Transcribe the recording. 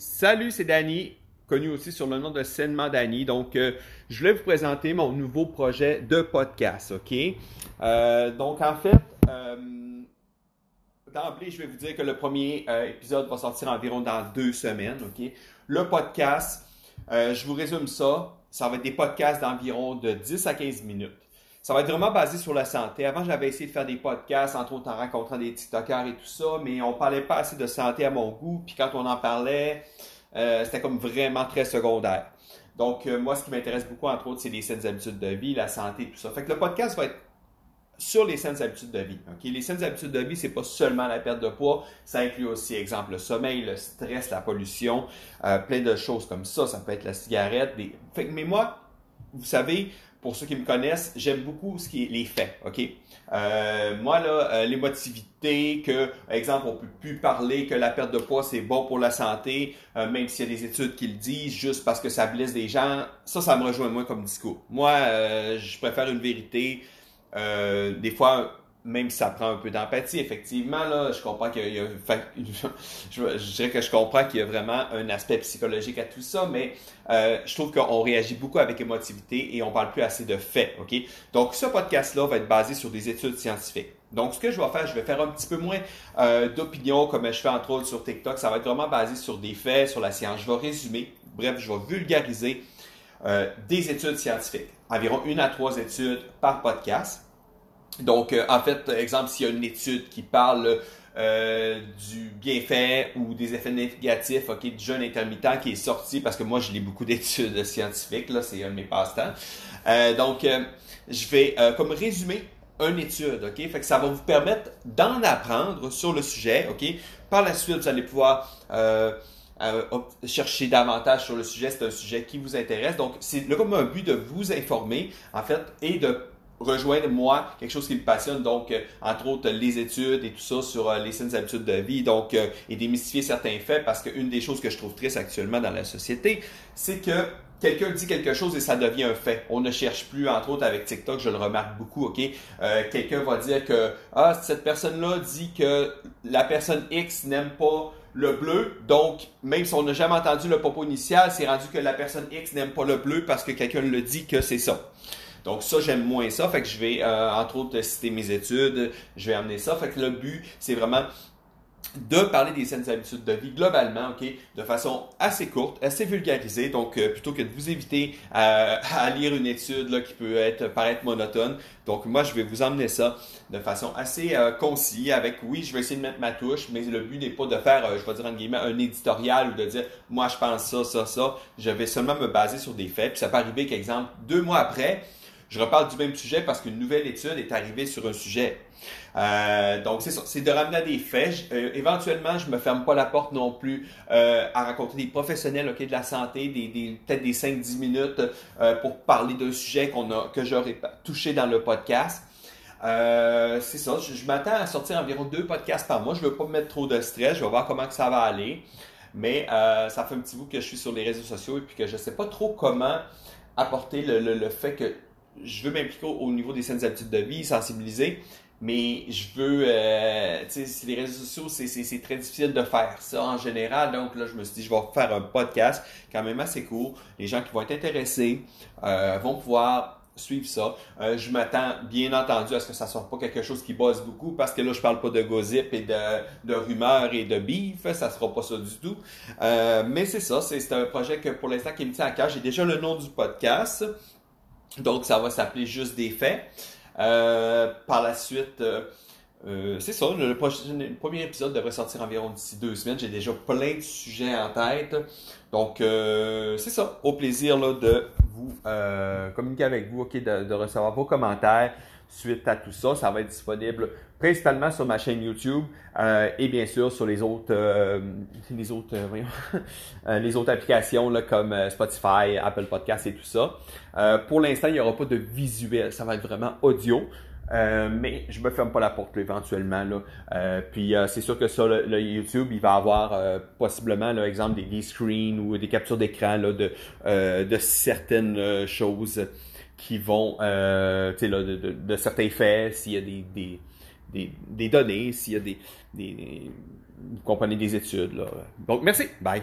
Salut, c'est Danny, connu aussi sur le nom de Sainement Danny. Donc, euh, je voulais vous présenter mon nouveau projet de podcast, OK? Euh, donc, en fait, euh, d'emblée, je vais vous dire que le premier épisode va sortir environ dans deux semaines, OK? Le podcast, je vous résume ça, ça va être des podcasts d'environ de 10 à 15 minutes. Ça va être vraiment basé sur la santé. Avant, j'avais essayé de faire des podcasts, entre autres en rencontrant des TikTokers et tout ça, mais on parlait pas assez de santé à mon goût. Puis quand on en parlait, euh, c'était comme vraiment très secondaire. Donc, euh, moi, ce qui m'intéresse beaucoup, entre autres, c'est les saines habitudes de vie, la santé, tout ça. Fait que le podcast va être sur les saines habitudes de vie. Les saines habitudes de vie, c'est pas seulement la perte de poids, ça inclut aussi, exemple, le sommeil, le stress, la pollution, euh, plein de choses comme ça. Ça peut être la cigarette. Des... Fait mais moi, vous savez, pour ceux qui me connaissent, j'aime beaucoup ce qui est les faits, ok? Euh, moi là, euh, l'émotivité, que, exemple, on peut plus parler que la perte de poids c'est bon pour la santé, euh, même s'il y a des études qui le disent, juste parce que ça blesse des gens, ça, ça me rejoint moins comme discours. Moi, je préfère une vérité. des fois, même si ça prend un peu d'empathie, effectivement, là, je comprends qu'il y a, je, dirais que je comprends qu'il y a vraiment un aspect psychologique à tout ça, mais euh, je trouve qu'on réagit beaucoup avec émotivité et on parle plus assez de faits, ok? Donc, ce podcast-là va être basé sur des études scientifiques. Donc, ce que je vais faire, je vais faire un petit peu moins euh, d'opinion comme je fais entre autres sur TikTok. Ça va être vraiment basé sur des faits, sur la science. Je vais résumer, bref, je vais vulgariser euh, des études scientifiques. Environ une à trois études par podcast. Donc, euh, en fait, exemple, s'il y a une étude qui parle euh, du bienfait ou des effets négatifs ok, du jeûne intermittent qui est sorti, parce que moi, je lis beaucoup d'études scientifiques, là, c'est un de mes passe-temps. Euh, donc, je vais comme résumer une étude, ok? Fait que ça va vous permettre d'en apprendre sur le sujet, ok? Par la suite, vous allez pouvoir chercher davantage sur le sujet. C'est un sujet qui vous intéresse. Donc, c'est comme un but de vous informer, en fait, et de rejoindre moi quelque chose qui me passionne donc euh, entre autres les études et tout ça sur euh, les saines habitudes de vie donc euh, et démystifier certains faits parce qu'une des choses que je trouve triste actuellement dans la société c'est que quelqu'un dit quelque chose et ça devient un fait. On ne cherche plus, entre autres avec TikTok, je le remarque beaucoup, ok? quelqu'un va dire que ah cette personne-là dit que la personne X n'aime pas le bleu, donc même si on n'a jamais entendu le propos initial, c'est rendu que la personne X n'aime pas le bleu parce que quelqu'un le dit que c'est ça. Donc ça, j'aime moins ça. Fait que je vais, euh, entre autres, citer mes études. Je vais amener ça. Fait que le but, c'est vraiment de parler des saines habitudes de vie globalement, ok, de façon assez courte, assez vulgarisée. Donc, euh, plutôt que de vous éviter à, lire une étude là, qui peut être paraître monotone, donc moi je vais vous emmener ça de façon assez euh, concise. Avec oui, je vais essayer de mettre ma touche, mais le but n'est pas de faire, je vais dire en guillemets, un éditorial ou de dire moi je pense ça, ça, ça. Je vais seulement me baser sur des faits. Puis ça peut arriver qu'exemple deux mois après je reparle du même sujet parce qu'une nouvelle étude est arrivée sur un sujet. Euh, donc c'est ça, c'est de ramener des faits. Euh, éventuellement, je me ferme pas la porte non plus euh, à rencontrer des professionnels ok de la santé, des, des peut-être des 5-10 minutes pour parler d'un sujet qu'on a que j'aurais touché dans le podcast. c'est ça, je, m'attends à sortir environ deux podcasts par mois. Je veux pas me mettre trop de stress, je vais voir comment que ça va aller. Mais ça fait un petit bout que je suis sur les réseaux sociaux et puis que je sais pas trop comment apporter le, le fait que je veux m'impliquer au niveau des saines habitudes de vie, sensibiliser, mais je veux, euh, tu sais, les réseaux sociaux, c'est très difficile de faire ça en général. Donc là, je me suis dit, je vais faire un podcast quand même assez court. Les gens qui vont être intéressés euh, vont pouvoir suivre ça. Euh, je m'attends bien entendu à ce que ça soit pas quelque chose qui bosse beaucoup parce que là je parle pas de gossip et de, de rumeurs et de bif, ça sera pas ça du tout. mais c'est ça, c'est un projet que pour l'instant qui me tient à cœur. J'ai déjà le nom du podcast. Donc, ça va s'appeler juste des faits. Euh, par la suite, euh, euh, c'est ça, le, premier épisode devrait sortir environ d'ici deux semaines. J'ai déjà plein de sujets en tête. Donc, c'est ça. Au plaisir là, de vous communiquer avec vous, ok, de recevoir vos commentaires suite à tout ça. Ça va être disponible principalement sur ma chaîne YouTube euh, et bien sûr sur les autres euh, les autres euh, voyons, les autres applications là, comme Spotify, Apple Podcasts et tout ça. pour l'instant, il n'y aura pas de visuel, ça va être vraiment audio. mais je me ferme pas la porte éventuellement là. puis c'est sûr que sur le, YouTube, il va avoir possiblement l'exemple des, screens ou des captures d'écran de, de certaines choses qui vont, euh, tu sais, de, de, de, certains faits, s'il y a des, des, des, des données, s'il y a des, des, Vous comprenez des études, là. Donc, merci. Bye.